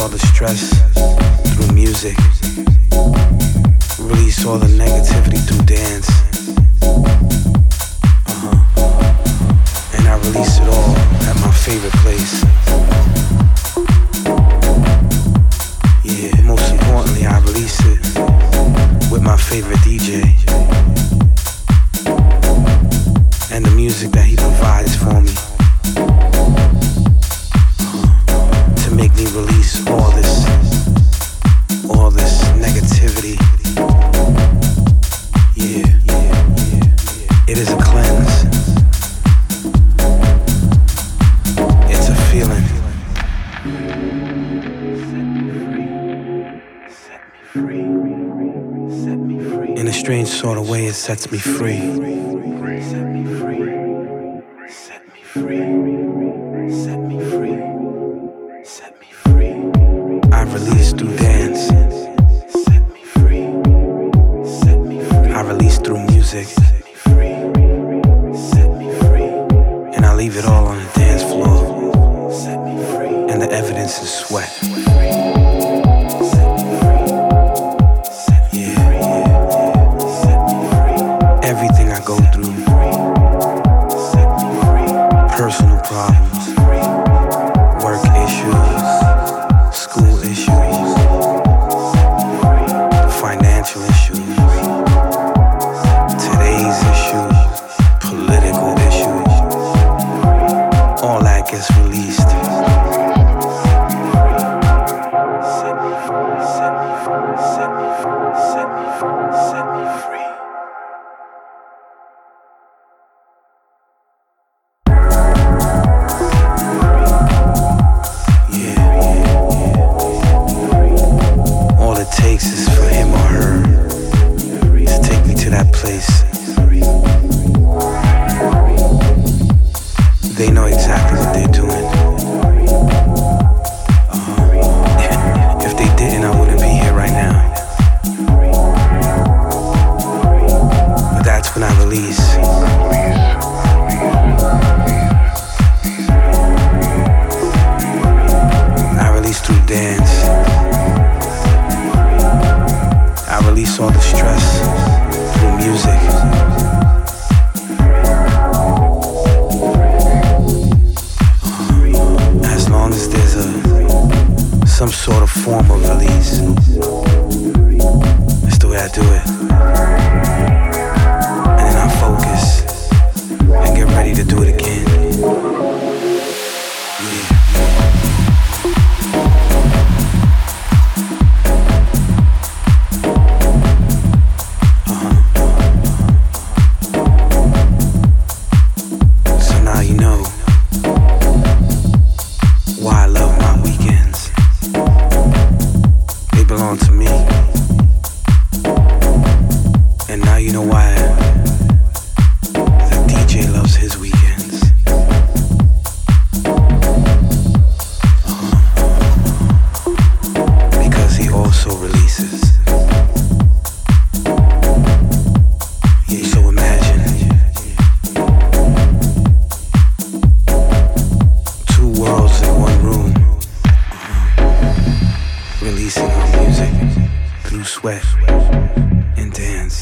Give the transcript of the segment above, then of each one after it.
all the stress through music. Release all the negativity through dance. Uh-huh. And I release it all at my favorite place. Yeah, most importantly, I release it with my favorite DJ. And the music that he provides for me. sets me free. Set me free. blue sweat and dance.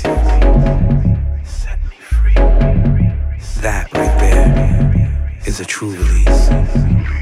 Set me free. That right there is a true release.